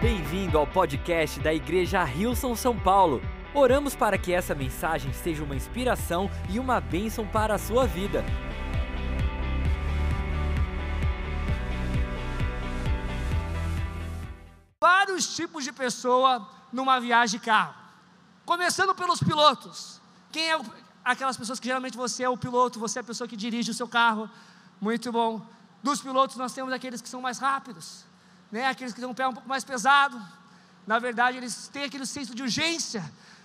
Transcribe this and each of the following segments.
Bem-vindo ao podcast da Igreja Rilson São Paulo. Oramos para que essa mensagem seja uma inspiração e uma bênção para a sua vida. Vários tipos de pessoa numa viagem de carro. Começando pelos pilotos. Quem é o, aquelas pessoas que geralmente você é o piloto, você é a pessoa que dirige o seu carro. Muito bom. Dos pilotos nós temos aqueles que são mais rápidos né? aqueles que têm um pé um pouco mais pesado. Na verdade, eles têm aquele senso de urgência.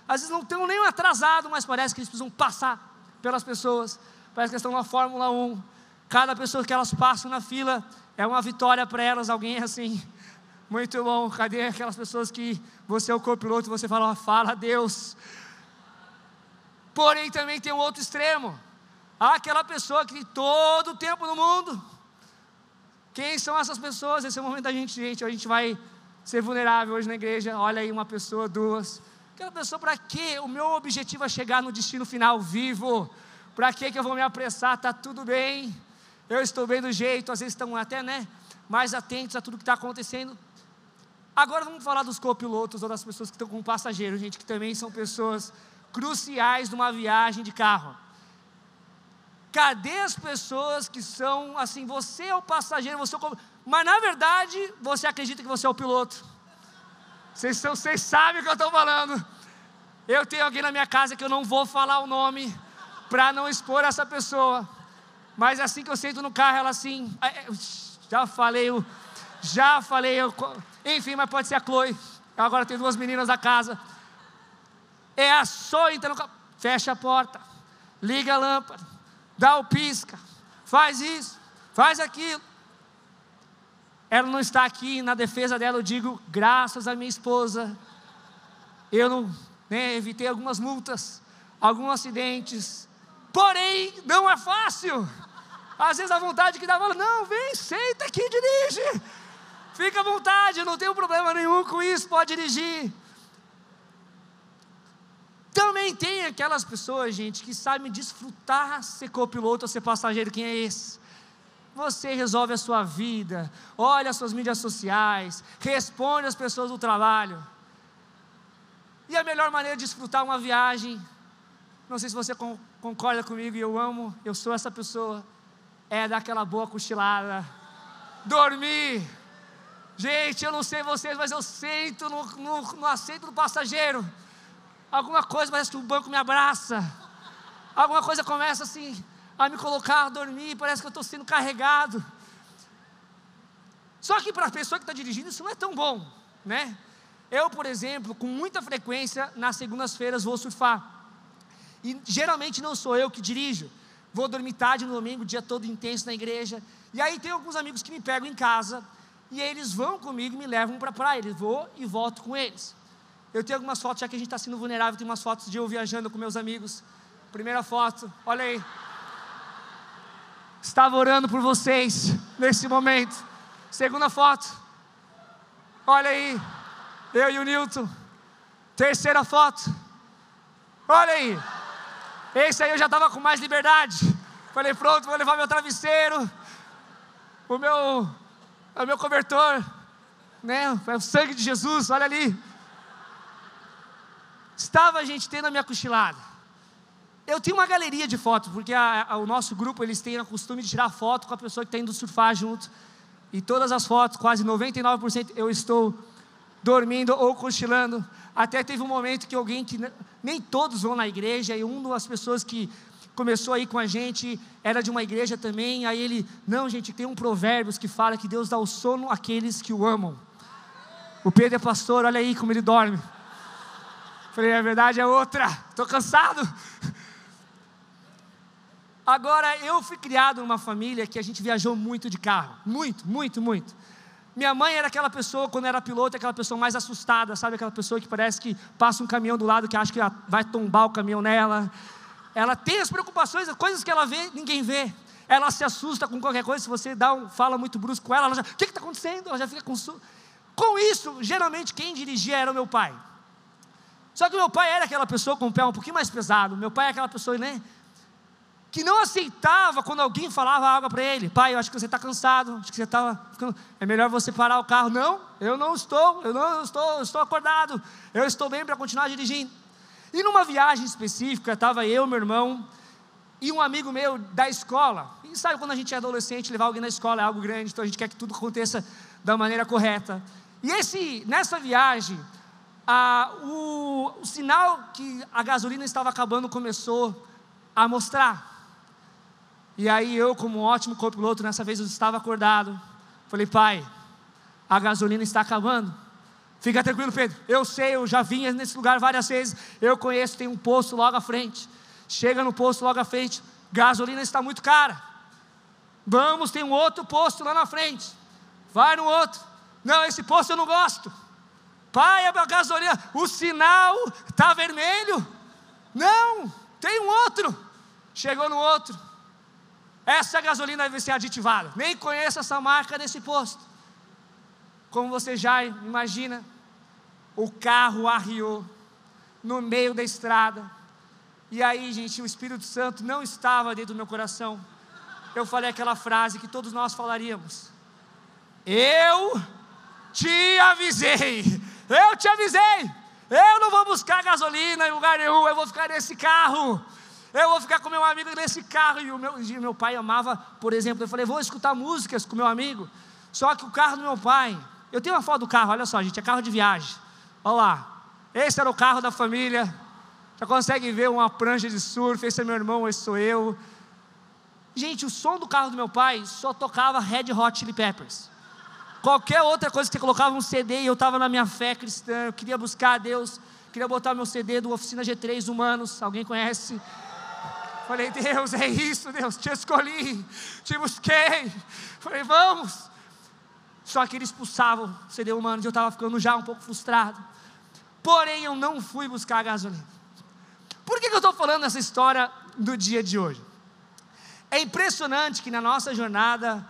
Às vezes não estão nem atrasado, mas parece que eles precisam passar pelas pessoas. Parece que estão na Fórmula 1. Cada pessoa que elas passam na fila é uma vitória para elas. Alguém é assim, muito bom. Cadê aquelas pessoas que você é o copiloto e você fala, fala Deus. Porém, também tem um outro extremo. Aquela pessoa que tem todo o tempo no mundo quem são essas pessoas? Esse é o momento da gente, gente. A gente vai ser vulnerável hoje na igreja. Olha aí, uma pessoa, duas. Aquela pessoa, para quê? O meu objetivo é chegar no destino final vivo. Para que eu vou me apressar? Tá tudo bem. Eu estou bem do jeito. Às vezes estão até, né? Mais atentos a tudo que está acontecendo. Agora vamos falar dos copilotos ou das pessoas que estão com passageiro, gente, que também são pessoas cruciais numa viagem de carro. Cadê as pessoas que são assim, você é o passageiro, você é o... mas na verdade você acredita que você é o piloto? Vocês, são, vocês sabem o que eu estou falando. Eu tenho alguém na minha casa que eu não vou falar o nome para não expor essa pessoa. Mas assim que eu sento no carro, ela assim, é, é, já falei, já falei, enfim, mas pode ser a Chloe. Agora tem duas meninas da casa. É a só entrar no carro, fecha a porta, liga a lâmpada, dá o pisca, faz isso, faz aquilo. Ela não está aqui, na defesa dela eu digo, graças à minha esposa, eu não né, evitei algumas multas, alguns acidentes, porém não é fácil. Às vezes a vontade que dá, fala, não, vem, senta aqui, dirige. Fica à vontade, não tenho problema nenhum com isso, pode dirigir. Também tem aquelas pessoas, gente, que sabem desfrutar ser copiloto ou ser passageiro. Quem é esse? Você resolve a sua vida, olha as suas mídias sociais, responde às pessoas do trabalho. E a melhor maneira de desfrutar uma viagem, não sei se você concorda comigo, e eu amo, eu sou essa pessoa, é dar aquela boa cochilada, dormir. Gente, eu não sei vocês, mas eu sento no, no, no assento do passageiro alguma coisa parece que o banco me abraça, alguma coisa começa assim a me colocar a dormir, parece que eu estou sendo carregado. Só que para a pessoa que está dirigindo isso não é tão bom, né? Eu, por exemplo, com muita frequência, nas segundas-feiras vou surfar. E geralmente não sou eu que dirijo. Vou dormir tarde no domingo, dia todo intenso na igreja. E aí tem alguns amigos que me pegam em casa e eles vão comigo e me levam para a praia. Eles vou e volto com eles. Eu tenho algumas fotos, já que a gente está sendo vulnerável, tem umas fotos de eu viajando com meus amigos. Primeira foto, olha aí. Estava orando por vocês nesse momento. Segunda foto, olha aí. Eu e o Newton. Terceira foto, olha aí. Esse aí eu já estava com mais liberdade. Falei, pronto, vou levar meu travesseiro, o meu, o meu cobertor, né? É o sangue de Jesus, olha ali. Estava a gente tendo a minha cochilada. Eu tenho uma galeria de fotos, porque a, a, o nosso grupo eles têm o costume de tirar foto com a pessoa que está indo surfar junto. E todas as fotos, quase 99%, eu estou dormindo ou cochilando. Até teve um momento que alguém que nem todos vão na igreja, e uma das pessoas que começou aí com a gente era de uma igreja também. Aí ele, não, gente, tem um provérbios que fala que Deus dá o sono àqueles que o amam. O Pedro é pastor, olha aí como ele dorme. Falei, a verdade é outra, estou cansado. Agora, eu fui criado numa família que a gente viajou muito de carro, muito, muito, muito. Minha mãe era aquela pessoa, quando era piloto, aquela pessoa mais assustada, sabe? Aquela pessoa que parece que passa um caminhão do lado que acha que vai tombar o caminhão nela. Ela tem as preocupações, as coisas que ela vê, ninguém vê. Ela se assusta com qualquer coisa, se você dá um, fala muito brusco com ela, ela já, o que está acontecendo? Ela já fica com. Com isso, geralmente quem dirigia era o meu pai. Só que meu pai era aquela pessoa com o pé um pouquinho mais pesado. Meu pai é aquela pessoa, né? que não aceitava quando alguém falava algo para ele. Pai, eu acho que você está cansado, acho que você está. É melhor você parar o carro. Não, eu não estou, eu não estou, eu estou acordado, eu estou bem para continuar dirigindo. E numa viagem específica, estava eu, meu irmão e um amigo meu da escola. E sabe quando a gente é adolescente, levar alguém na escola é algo grande, então a gente quer que tudo aconteça da maneira correta. E esse, nessa viagem, o, o sinal que a gasolina estava acabando começou a mostrar. E aí eu, como um ótimo copiloto, nessa vez eu estava acordado. Falei, pai, a gasolina está acabando. Fica tranquilo, Pedro. Eu sei, eu já vim nesse lugar várias vezes. Eu conheço, tem um posto logo à frente. Chega no posto logo à frente, gasolina está muito cara. Vamos, tem um outro posto lá na frente. Vai no outro. Não, esse posto eu não gosto. Pai, a gasolina, o sinal está vermelho. Não, tem um outro. Chegou no outro. Essa gasolina deve ser aditivada. Nem conheço essa marca desse posto. Como você já imagina, o carro arriou no meio da estrada. E aí, gente, o Espírito Santo não estava dentro do meu coração. Eu falei aquela frase que todos nós falaríamos: Eu te avisei, eu te avisei. Eu não vou buscar gasolina em lugar nenhum, eu vou ficar nesse carro. Eu vou ficar com meu amigo nesse carro. E o meu, e meu pai amava, por exemplo, eu falei, vou escutar músicas com meu amigo. Só que o carro do meu pai, eu tenho uma foto do carro, olha só, gente, é carro de viagem. Olha lá. Esse era o carro da família. Já consegue ver uma prancha de surf, esse é meu irmão, esse sou eu. Gente, o som do carro do meu pai só tocava Red Hot Chili Peppers. Qualquer outra coisa que você colocava um CD e eu estava na minha fé cristã, eu queria buscar a Deus, queria botar meu CD do Oficina G3 Humanos, alguém conhece? Falei, Deus, é isso, Deus, te escolhi, te busquei. Falei, vamos. Só que eles expulsavam o CD Humanos e eu estava ficando já um pouco frustrado. Porém, eu não fui buscar a gasolina. Por que, que eu estou falando essa história do dia de hoje? É impressionante que na nossa jornada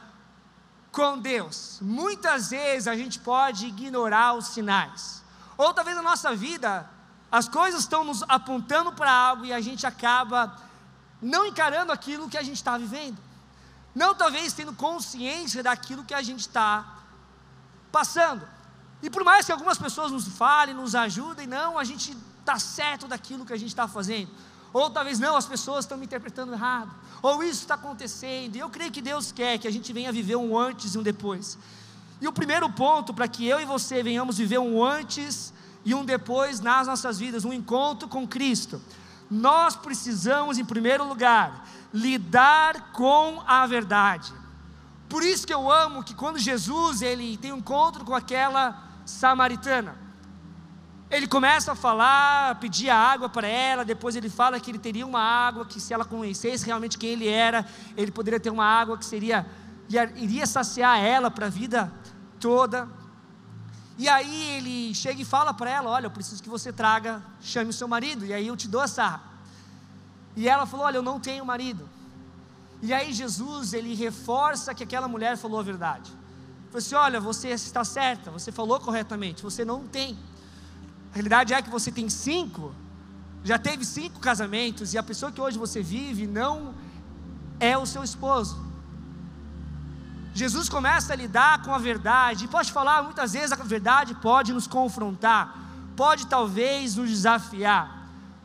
com Deus, muitas vezes a gente pode ignorar os sinais. Ou talvez na nossa vida, as coisas estão nos apontando para algo e a gente acaba não encarando aquilo que a gente está vivendo, não talvez tendo consciência daquilo que a gente está passando. E por mais que algumas pessoas nos falem, nos ajudem, não, a gente está certo daquilo que a gente está fazendo. Ou talvez não, as pessoas estão me interpretando errado. Ou isso está acontecendo. E eu creio que Deus quer que a gente venha viver um antes e um depois. E o primeiro ponto para que eu e você venhamos viver um antes e um depois nas nossas vidas, um encontro com Cristo, nós precisamos, em primeiro lugar, lidar com a verdade. Por isso que eu amo que quando Jesus ele tem um encontro com aquela samaritana, ele começa a falar, pedir a água para ela, depois ele fala que ele teria uma água que se ela conhecesse realmente quem ele era, ele poderia ter uma água que seria iria saciar ela para a vida toda. E aí ele chega e fala para ela: Olha, eu preciso que você traga, chame o seu marido, e aí eu te dou essa. E ela falou: Olha, eu não tenho marido. E aí Jesus, ele reforça que aquela mulher falou a verdade. Falou assim: Olha, você está certa, você falou corretamente, você não tem. Realidade é que você tem cinco, já teve cinco casamentos, e a pessoa que hoje você vive não é o seu esposo. Jesus começa a lidar com a verdade, e pode falar, muitas vezes a verdade pode nos confrontar, pode talvez nos desafiar,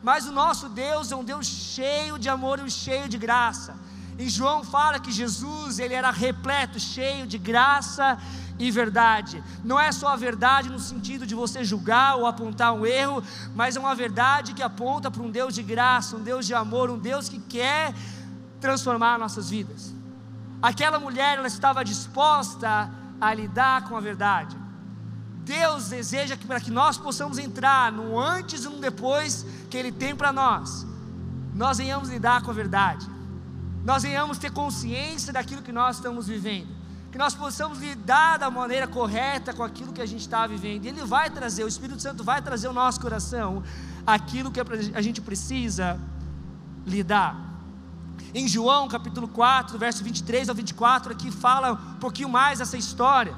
mas o nosso Deus é um Deus cheio de amor e cheio de graça. E João fala que Jesus, ele era repleto, cheio de graça e verdade. Não é só a verdade no sentido de você julgar ou apontar um erro, mas é uma verdade que aponta para um Deus de graça, um Deus de amor, um Deus que quer transformar nossas vidas. Aquela mulher, ela estava disposta a lidar com a verdade. Deus deseja que para que nós possamos entrar no antes e no depois que Ele tem para nós, nós venhamos lidar com a verdade, nós venhamos ter consciência daquilo que nós estamos vivendo, que nós possamos lidar da maneira correta com aquilo que a gente está vivendo. E Ele vai trazer, o Espírito Santo vai trazer ao nosso coração aquilo que a gente precisa lidar. Em João capítulo 4, verso 23 ao 24, aqui fala um pouquinho mais essa história.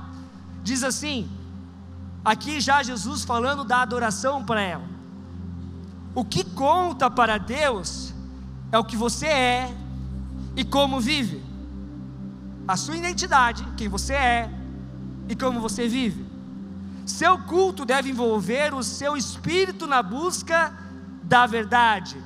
Diz assim: aqui já Jesus falando da adoração para ela. O que conta para Deus é o que você é e como vive. A sua identidade, quem você é e como você vive. Seu culto deve envolver o seu espírito na busca da verdade.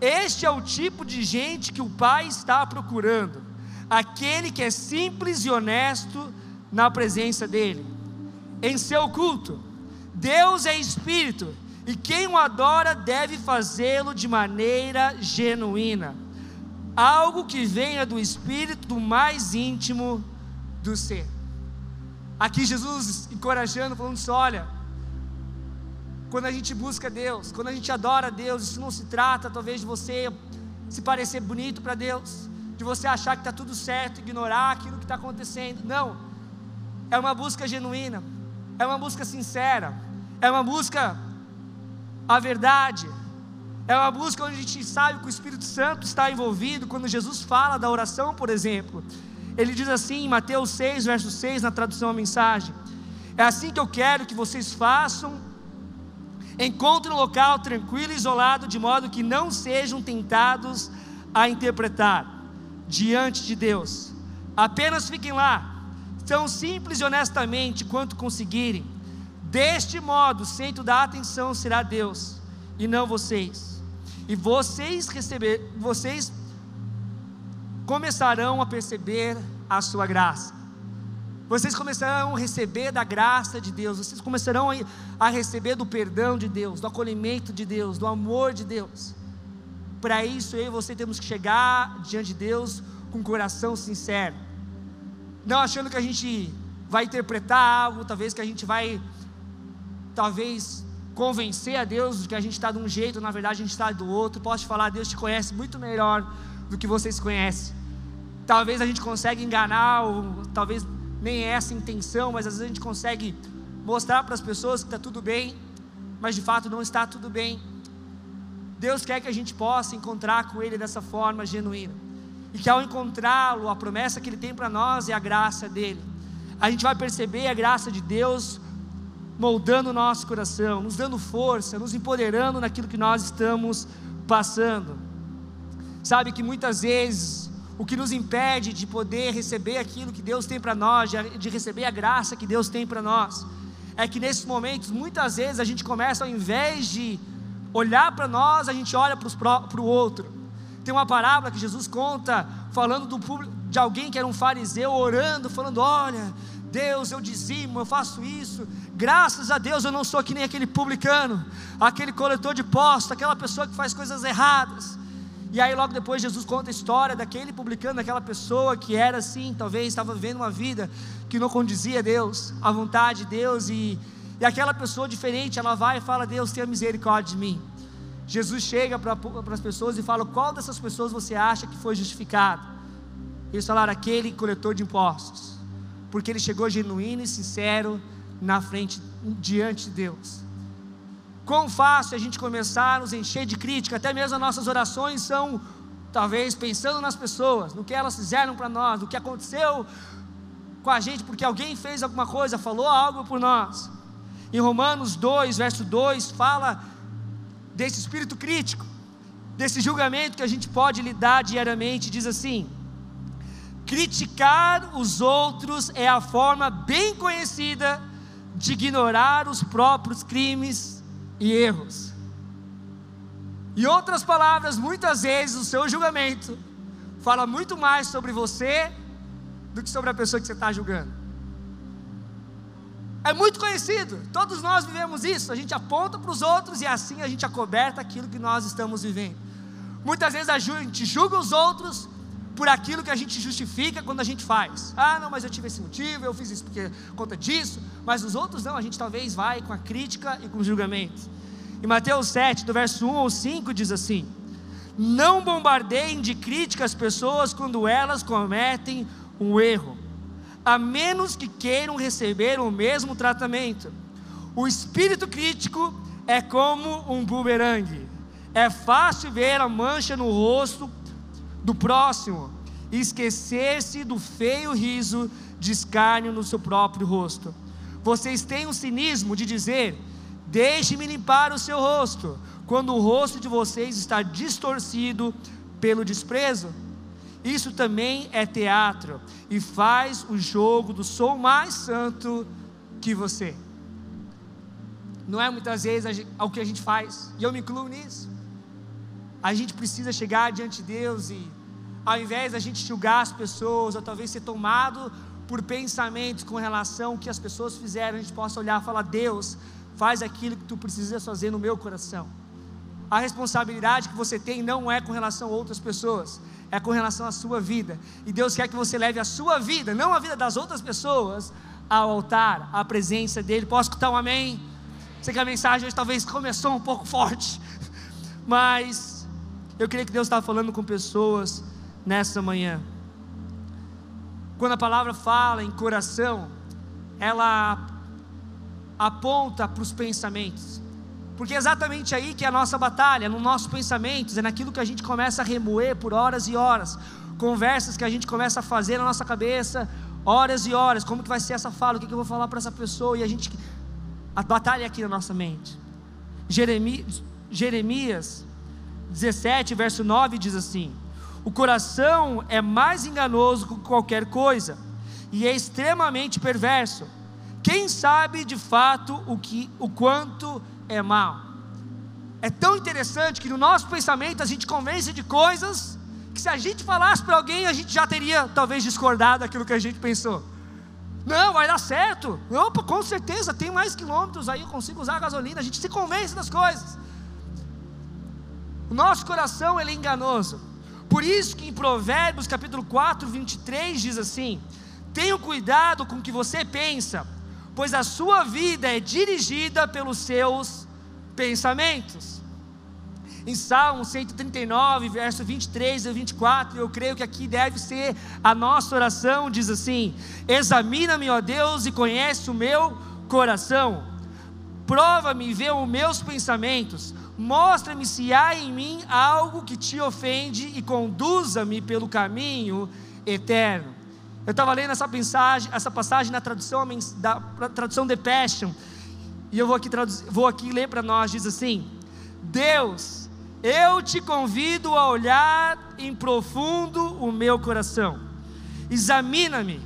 Este é o tipo de gente que o Pai está procurando, aquele que é simples e honesto na presença dEle. Em seu culto, Deus é espírito e quem o adora deve fazê-lo de maneira genuína, algo que venha do espírito do mais íntimo do ser. Aqui Jesus encorajando, falando assim: olha, quando a gente busca Deus, quando a gente adora Deus, isso não se trata talvez de você se parecer bonito para Deus, de você achar que está tudo certo, ignorar aquilo que está acontecendo. Não, é uma busca genuína, é uma busca sincera, é uma busca a verdade, é uma busca onde a gente sabe que o Espírito Santo está envolvido. Quando Jesus fala da oração, por exemplo, ele diz assim em Mateus 6, verso 6, na tradução a mensagem: É assim que eu quero que vocês façam Encontre um local tranquilo e isolado, de modo que não sejam tentados a interpretar diante de Deus. Apenas fiquem lá, tão simples e honestamente quanto conseguirem. Deste modo, o centro da atenção será Deus e não vocês. E vocês receber, vocês começarão a perceber a sua graça. Vocês começarão a receber da graça de Deus, vocês começarão a receber do perdão de Deus, do acolhimento de Deus, do amor de Deus. Para isso, eu e você temos que chegar diante de Deus com coração sincero, não achando que a gente vai interpretar algo, talvez que a gente vai, talvez, convencer a Deus de que a gente está de um jeito, na verdade a gente está do outro. Posso te falar, Deus te conhece muito melhor do que vocês conhecem. Talvez a gente consiga enganar, ou talvez nem é essa a intenção, mas às vezes a gente consegue mostrar para as pessoas que está tudo bem, mas de fato não está tudo bem. Deus quer que a gente possa encontrar com Ele dessa forma genuína, e que ao encontrá-lo, a promessa que Ele tem para nós é a graça dele. A gente vai perceber a graça de Deus moldando o nosso coração, nos dando força, nos empoderando naquilo que nós estamos passando. Sabe que muitas vezes o que nos impede de poder receber aquilo que Deus tem para nós, de receber a graça que Deus tem para nós, é que nesses momentos, muitas vezes, a gente começa, ao invés de olhar para nós, a gente olha para o outro. Tem uma parábola que Jesus conta, falando do de alguém que era um fariseu, orando, falando: Olha, Deus, eu dizimo, eu faço isso, graças a Deus eu não sou que nem aquele publicano, aquele coletor de postos, aquela pessoa que faz coisas erradas. E aí logo depois Jesus conta a história daquele publicano, daquela pessoa que era assim, talvez estava vivendo uma vida que não condizia a Deus, a vontade de Deus, e, e aquela pessoa diferente, ela vai e fala: Deus, tenha misericórdia de mim. Jesus chega para as pessoas e fala: Qual dessas pessoas você acha que foi justificado? Eles falaram: Aquele coletor de impostos, porque ele chegou genuíno e sincero na frente, diante de Deus. Quão fácil a gente começar a nos encher de crítica, até mesmo as nossas orações são, talvez, pensando nas pessoas, no que elas fizeram para nós, no que aconteceu com a gente, porque alguém fez alguma coisa, falou algo por nós. Em Romanos 2, verso 2, fala desse espírito crítico, desse julgamento que a gente pode lidar diariamente, diz assim: criticar os outros é a forma bem conhecida de ignorar os próprios crimes e erros. Em outras palavras, muitas vezes o seu julgamento fala muito mais sobre você do que sobre a pessoa que você está julgando. É muito conhecido, todos nós vivemos isso. A gente aponta para os outros e assim a gente acoberta aquilo que nós estamos vivendo. Muitas vezes a gente julga os outros por aquilo que a gente justifica quando a gente faz. Ah, não, mas eu tive esse motivo, eu fiz isso porque conta disso, mas os outros não, a gente talvez vai com a crítica e com o julgamento. Em Mateus 7, do verso 1 ao 5, diz assim: Não bombardeiem de crítica as pessoas quando elas cometem um erro, a menos que queiram receber o mesmo tratamento. O espírito crítico é como um bumerangue. É fácil ver a mancha no rosto do próximo e esquecer-se do feio riso de escárnio no seu próprio rosto. Vocês têm o cinismo de dizer: Deixe-me limpar o seu rosto, quando o rosto de vocês está distorcido pelo desprezo. Isso também é teatro e faz o jogo do sou mais santo que você. Não é muitas vezes o que a gente faz, e eu me incluo nisso. A gente precisa chegar diante de Deus e, ao invés da gente julgar as pessoas, ou talvez ser tomado por pensamentos com relação ao que as pessoas fizeram, a gente possa olhar e falar: Deus, faz aquilo que tu precisas fazer no meu coração. A responsabilidade que você tem não é com relação a outras pessoas, é com relação à sua vida. E Deus quer que você leve a sua vida, não a vida das outras pessoas, ao altar, à presença dEle. Posso escutar um amém? Sei que a mensagem hoje talvez começou um pouco forte, mas eu creio que Deus está falando com pessoas nessa manhã. Quando a palavra fala em coração, ela aponta para os pensamentos. Porque é exatamente aí que é a nossa batalha, no nossos pensamentos, é naquilo que a gente começa a remoer por horas e horas, conversas que a gente começa a fazer na nossa cabeça, horas e horas, como que vai ser essa fala, o que, que eu vou falar para essa pessoa, e a gente, a batalha é aqui na nossa mente. Jeremias, Jeremias 17, verso 9 diz assim: O coração é mais enganoso que qualquer coisa, e é extremamente perverso. Quem sabe de fato o que, o quanto é mal. É tão interessante que no nosso pensamento a gente convence de coisas que se a gente falasse para alguém a gente já teria talvez discordado daquilo que a gente pensou. Não, vai dar certo. Opa, com certeza, tem mais quilômetros aí, eu consigo usar gasolina. A gente se convence das coisas. O nosso coração ele é enganoso. Por isso que em Provérbios capítulo 4, 23 diz assim: Tenha cuidado com o que você pensa, pois a sua vida é dirigida pelos seus pensamentos. Em Salmo 139, verso 23 e 24, eu creio que aqui deve ser a nossa oração, diz assim: Examina-me, ó Deus, e conhece o meu coração. Prova-me e vê os meus pensamentos. Mostra-me se há em mim algo que te ofende e conduza-me pelo caminho eterno. Eu estava lendo essa passagem, essa passagem na tradução da tradução The Passion, e eu vou aqui, traduzir, vou aqui ler para nós, diz assim: Deus, eu te convido a olhar em profundo o meu coração, examina-me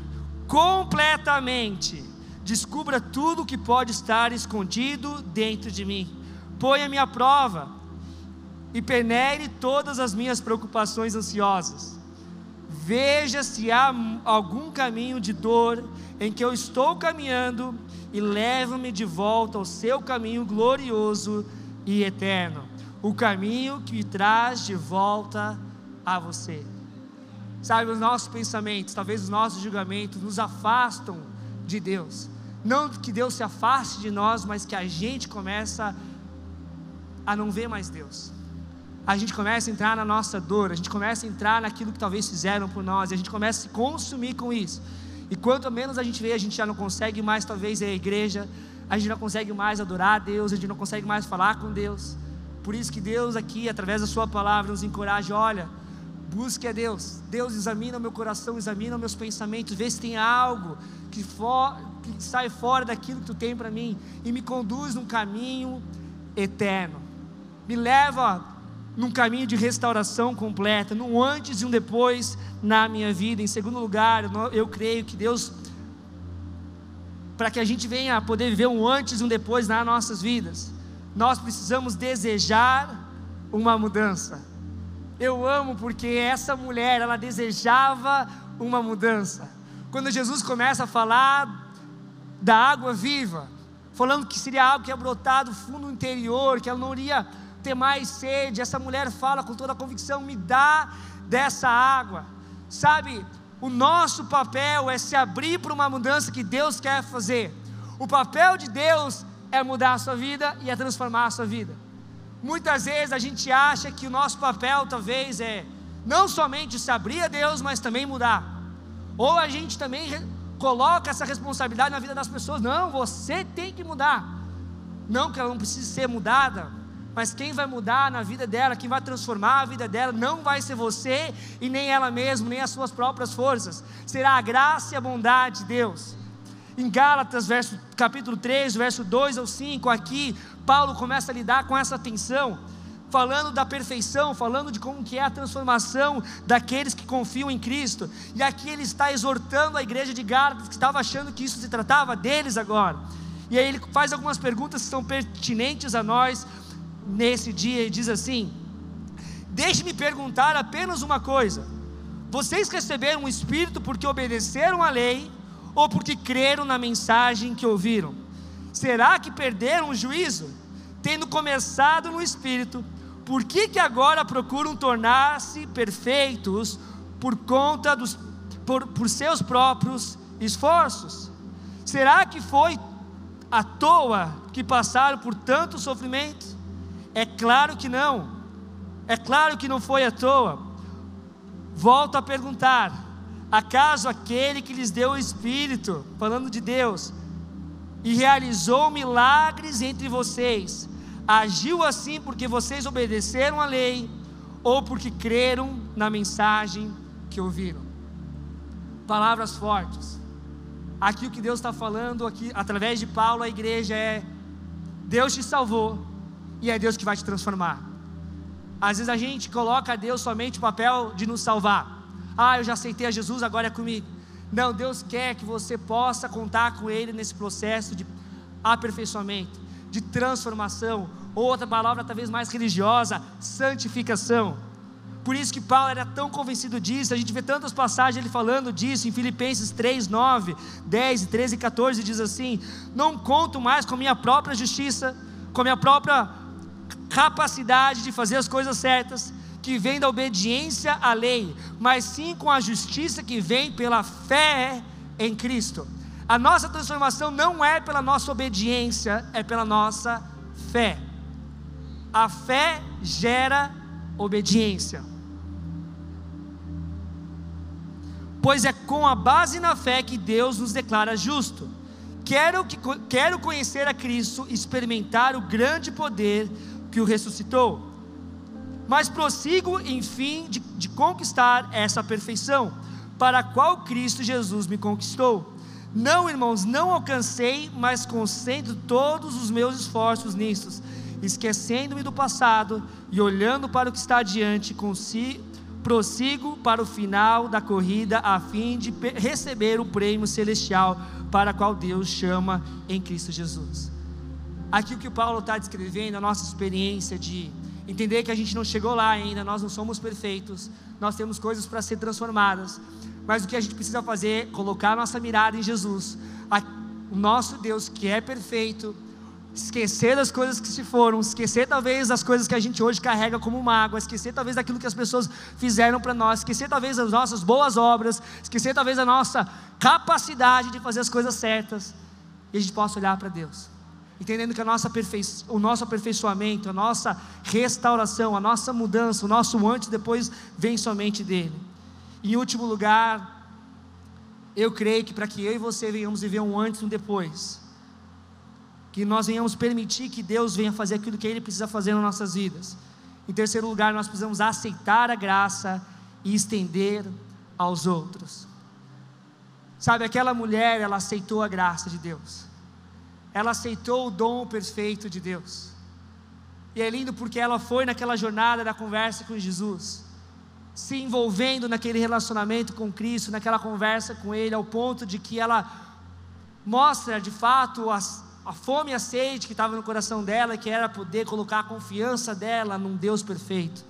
completamente, descubra tudo que pode estar escondido dentro de mim, ponha-me à prova e peneire todas as minhas preocupações ansiosas Veja se há algum caminho de dor em que eu estou caminhando e leva-me de volta ao seu caminho glorioso e eterno, o caminho que me traz de volta a você. Sabe, os nossos pensamentos, talvez os nossos julgamentos nos afastam de Deus. Não que Deus se afaste de nós, mas que a gente começa a não ver mais Deus a gente começa a entrar na nossa dor, a gente começa a entrar naquilo que talvez fizeram por nós, e a gente começa a se consumir com isso. E quanto menos a gente vê, a gente já não consegue mais, talvez, ir à igreja, a gente não consegue mais adorar a Deus, a gente não consegue mais falar com Deus. Por isso que Deus aqui, através da Sua palavra, nos encoraja: olha, busque a Deus. Deus examina o meu coração, examina os meus pensamentos, vê se tem algo que, for, que sai fora daquilo que tu tem para mim e me conduz num caminho eterno. Me leva num caminho de restauração completa, num antes e um depois na minha vida. Em segundo lugar, eu creio que Deus, para que a gente venha a poder viver um antes e um depois nas nossas vidas, nós precisamos desejar uma mudança. Eu amo porque essa mulher, ela desejava uma mudança. Quando Jesus começa a falar da água viva, falando que seria algo que ia brotar do fundo interior, que ela não iria ter mais sede. Essa mulher fala com toda a convicção: me dá dessa água. Sabe, o nosso papel é se abrir para uma mudança que Deus quer fazer. O papel de Deus é mudar a sua vida e é transformar a sua vida. Muitas vezes a gente acha que o nosso papel talvez é não somente se abrir a Deus, mas também mudar. Ou a gente também coloca essa responsabilidade na vida das pessoas. Não, você tem que mudar. Não que ela não precise ser mudada, mas quem vai mudar na vida dela, quem vai transformar a vida dela, não vai ser você e nem ela mesma, nem as suas próprias forças, será a graça e a bondade de Deus. Em Gálatas, verso, capítulo 3, verso 2 ao 5, aqui, Paulo começa a lidar com essa tensão. falando da perfeição, falando de como que é a transformação daqueles que confiam em Cristo. E aqui ele está exortando a igreja de Gálatas que estava achando que isso se tratava deles agora. E aí ele faz algumas perguntas que são pertinentes a nós nesse dia e diz assim: Deixe-me perguntar apenas uma coisa. Vocês receberam o Espírito porque obedeceram à lei ou porque creram na mensagem que ouviram? Será que perderam o juízo? Tendo começado no Espírito, por que, que agora procuram tornar-se perfeitos por conta dos por, por seus próprios esforços? Será que foi à toa que passaram por tanto sofrimento? É claro que não. É claro que não foi à toa. Volto a perguntar: acaso aquele que lhes deu o Espírito, falando de Deus, e realizou milagres entre vocês, agiu assim porque vocês obedeceram à lei ou porque creram na mensagem que ouviram? Palavras fortes. Aqui o que Deus está falando aqui através de Paulo à igreja é: Deus te salvou e é Deus que vai te transformar. Às vezes a gente coloca a Deus somente o papel de nos salvar. Ah, eu já aceitei a Jesus, agora é comigo. Não, Deus quer que você possa contar com Ele nesse processo de aperfeiçoamento, de transformação, ou outra palavra talvez mais religiosa, santificação. Por isso que Paulo era tão convencido disso, a gente vê tantas passagens ele falando disso, em Filipenses 3, 9, 10, 13 e 14, diz assim: Não conto mais com minha própria justiça, com minha própria capacidade de fazer as coisas certas, que vem da obediência à lei, mas sim com a justiça que vem pela fé em Cristo. A nossa transformação não é pela nossa obediência, é pela nossa fé. A fé gera obediência. Pois é com a base na fé que Deus nos declara justo. Quero, que, quero conhecer a Cristo, experimentar o grande poder que o ressuscitou. Mas prossigo, enfim, de, de conquistar essa perfeição, para a qual Cristo Jesus me conquistou. Não, irmãos, não alcancei, mas concentro todos os meus esforços nisso, esquecendo-me do passado e olhando para o que está adiante, consigo, prossigo para o final da corrida, a fim de receber o prêmio celestial para qual Deus chama em Cristo Jesus. Aqui o que o Paulo está descrevendo, a nossa experiência de entender que a gente não chegou lá ainda, nós não somos perfeitos, nós temos coisas para ser transformadas, mas o que a gente precisa fazer é colocar a nossa mirada em Jesus, a, o nosso Deus que é perfeito, esquecer das coisas que se foram, esquecer talvez das coisas que a gente hoje carrega como mágoa, esquecer talvez daquilo que as pessoas fizeram para nós, esquecer talvez das nossas boas obras, esquecer talvez da nossa capacidade de fazer as coisas certas, e a gente possa olhar para Deus entendendo que a nossa o nosso aperfeiçoamento, a nossa restauração, a nossa mudança, o nosso antes e depois vem somente dele. Em último lugar, eu creio que para que eu e você venhamos viver um antes e um depois, que nós venhamos permitir que Deus venha fazer aquilo que Ele precisa fazer nas nossas vidas. Em terceiro lugar, nós precisamos aceitar a graça e estender aos outros. Sabe, aquela mulher, ela aceitou a graça de Deus ela aceitou o dom perfeito de Deus. E é lindo porque ela foi naquela jornada da conversa com Jesus, se envolvendo naquele relacionamento com Cristo, naquela conversa com Ele, ao ponto de que ela mostra de fato a, a fome e a sede que estava no coração dela, que era poder colocar a confiança dela num Deus perfeito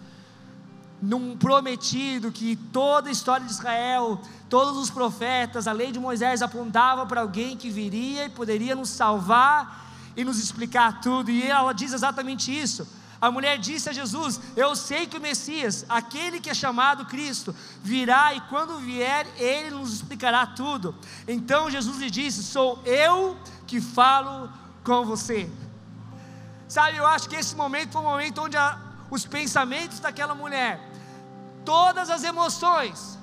num prometido que toda a história de Israel, todos os profetas, a lei de Moisés apontava para alguém que viria e poderia nos salvar e nos explicar tudo, e ela diz exatamente isso. A mulher disse a Jesus: Eu sei que o Messias, aquele que é chamado Cristo, virá e quando vier, ele nos explicará tudo. Então Jesus lhe disse: Sou eu que falo com você. Sabe, eu acho que esse momento foi o momento onde a, os pensamentos daquela mulher todas as emoções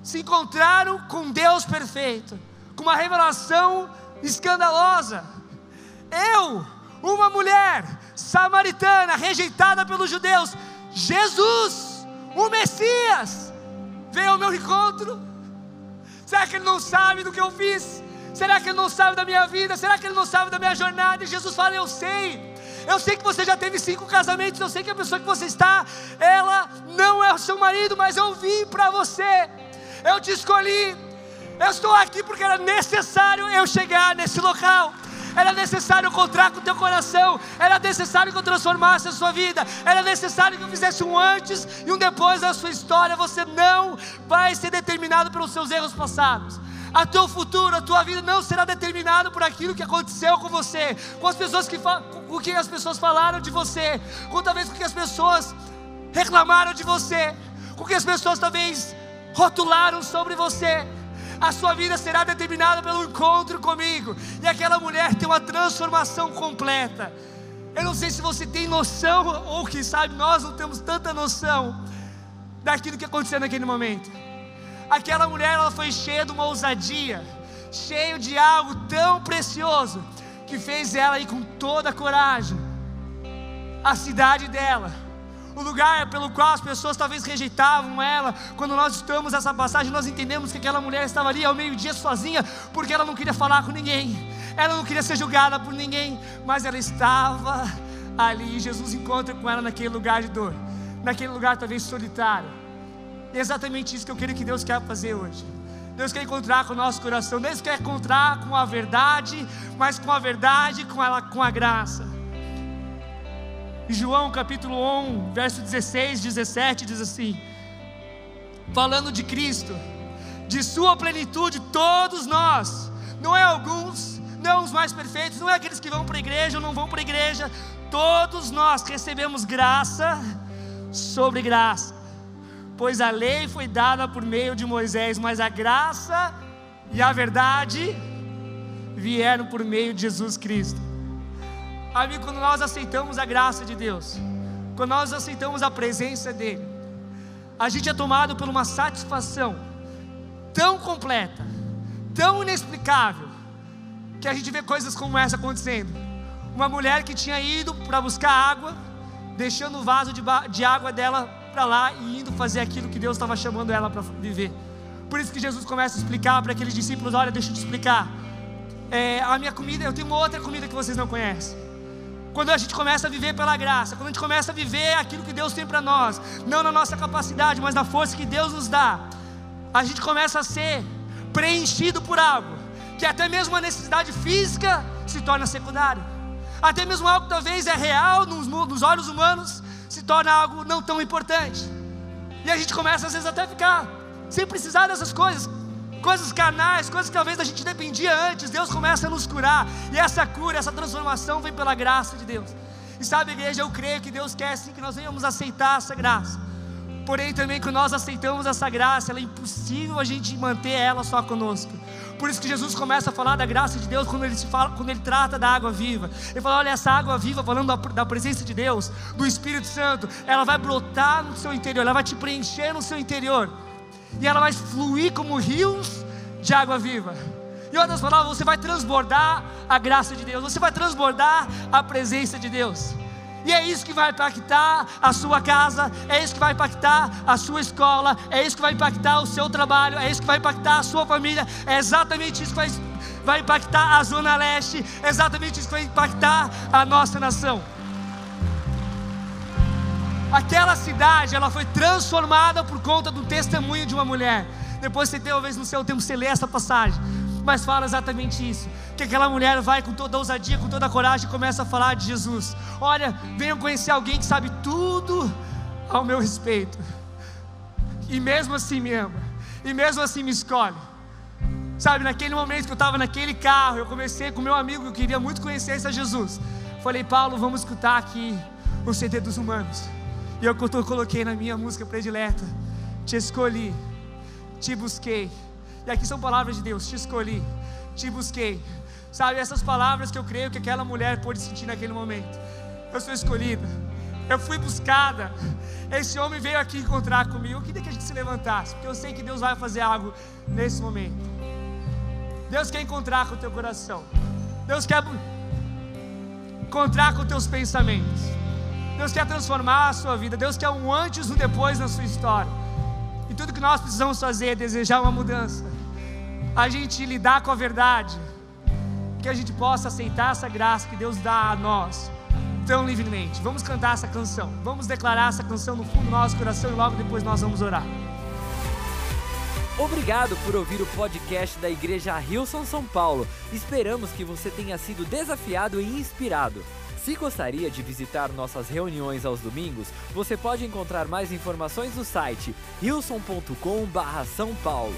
se encontraram com Deus perfeito, com uma revelação escandalosa. Eu, uma mulher samaritana, rejeitada pelos judeus, Jesus, o Messias, veio ao meu encontro. Será que ele não sabe do que eu fiz? Será que ele não sabe da minha vida? Será que ele não sabe da minha jornada? E Jesus fala: Eu sei. Eu sei que você já teve cinco casamentos. Eu sei que a pessoa que você está, ela não é o seu marido, mas eu vim para você. Eu te escolhi. Eu estou aqui porque era necessário eu chegar nesse local era necessário encontrar com o teu coração, era necessário que eu transformasse a sua vida, era necessário que eu fizesse um antes e um depois da sua história. Você não vai ser determinado pelos seus erros passados. A teu futuro, a tua vida não será determinado por aquilo que aconteceu com você, com as pessoas que com o que as pessoas falaram de você, com talvez com o que as pessoas reclamaram de você, com o que as pessoas talvez rotularam sobre você a sua vida será determinada pelo encontro comigo. E aquela mulher tem uma transformação completa. Eu não sei se você tem noção, ou que sabe, nós não temos tanta noção daquilo que aconteceu naquele momento. Aquela mulher ela foi cheia de uma ousadia, cheia de algo tão precioso, que fez ela ir com toda a coragem. A cidade dela o lugar pelo qual as pessoas talvez rejeitavam ela. Quando nós estamos essa passagem, nós entendemos que aquela mulher estava ali ao meio-dia sozinha, porque ela não queria falar com ninguém, ela não queria ser julgada por ninguém, mas ela estava ali. Jesus encontra com ela naquele lugar de dor, naquele lugar talvez solitário. E é exatamente isso que eu quero que Deus quer fazer hoje. Deus quer encontrar com o nosso coração, Deus quer encontrar com a verdade, mas com a verdade, com, ela, com a graça. João capítulo 1, verso 16, 17 diz assim: falando de Cristo, de Sua plenitude, todos nós, não é alguns, não os mais perfeitos, não é aqueles que vão para a igreja ou não vão para a igreja, todos nós recebemos graça sobre graça, pois a lei foi dada por meio de Moisés, mas a graça e a verdade vieram por meio de Jesus Cristo. Amigo, quando nós aceitamos a graça de Deus, quando nós aceitamos a presença dEle, a gente é tomado por uma satisfação tão completa, tão inexplicável, que a gente vê coisas como essa acontecendo. Uma mulher que tinha ido para buscar água, deixando o vaso de, de água dela para lá e indo fazer aquilo que Deus estava chamando ela para viver. Por isso que Jesus começa a explicar para aqueles discípulos: olha, deixa eu te explicar. É, a minha comida, eu tenho uma outra comida que vocês não conhecem. Quando a gente começa a viver pela graça, quando a gente começa a viver aquilo que Deus tem para nós, não na nossa capacidade, mas na força que Deus nos dá, a gente começa a ser preenchido por algo, que até mesmo a necessidade física se torna secundário, até mesmo algo que talvez é real nos, nos olhos humanos se torna algo não tão importante, e a gente começa às vezes até a ficar sem precisar dessas coisas, coisas carnais, coisas que talvez a gente dependia antes, Deus começa a nos curar, e essa cura, essa transformação vem pela graça de Deus. E sabe, igreja, eu creio que Deus quer sim que nós venhamos aceitar essa graça. Porém, também que nós aceitamos essa graça, ela é impossível a gente manter ela só conosco. Por isso que Jesus começa a falar da graça de Deus quando ele, se fala, quando ele trata da água viva. Ele fala: olha, essa água viva, falando da, da presença de Deus, do Espírito Santo, ela vai brotar no seu interior, ela vai te preencher no seu interior e ela vai fluir como rios de água viva. Em outras palavras, você vai transbordar a graça de Deus, você vai transbordar a presença de Deus. E é isso que vai impactar a sua casa, é isso que vai impactar a sua escola, é isso que vai impactar o seu trabalho, é isso que vai impactar a sua família, é exatamente isso que vai, vai impactar a Zona Leste, é exatamente isso que vai impactar a nossa nação. Aquela cidade, ela foi transformada por conta do testemunho de uma mulher. Depois você talvez no seu tempo você lê essa passagem, mas fala exatamente isso. Que aquela mulher vai com toda a ousadia, com toda a coragem e começa a falar de Jesus. Olha, venham conhecer alguém que sabe tudo ao meu respeito. E mesmo assim me ama. E mesmo assim me escolhe. Sabe, naquele momento que eu estava naquele carro, eu comecei com meu amigo eu queria muito conhecer esse Jesus. Falei, Paulo, vamos escutar aqui o CD dos humanos. E eu coloquei na minha música predileta: Te escolhi, te busquei. E aqui são palavras de Deus: Te escolhi, te busquei. Sabe, essas palavras que eu creio que aquela mulher pôde sentir naquele momento. Eu sou escolhida, eu fui buscada. Esse homem veio aqui encontrar comigo. Eu queria que a gente se levantasse, porque eu sei que Deus vai fazer algo nesse momento. Deus quer encontrar com o teu coração. Deus quer encontrar com os teus pensamentos. Deus quer transformar a sua vida. Deus quer um antes e um depois na sua história. E tudo que nós precisamos fazer é desejar uma mudança. A gente lidar com a verdade. Que a gente possa aceitar essa graça que Deus dá a nós. tão livremente. Vamos cantar essa canção. Vamos declarar essa canção no fundo do nosso coração e logo depois nós vamos orar. Obrigado por ouvir o podcast da Igreja Rilson São Paulo. Esperamos que você tenha sido desafiado e inspirado. Se gostaria de visitar nossas reuniões aos domingos, você pode encontrar mais informações no site rilson.com/são paulo.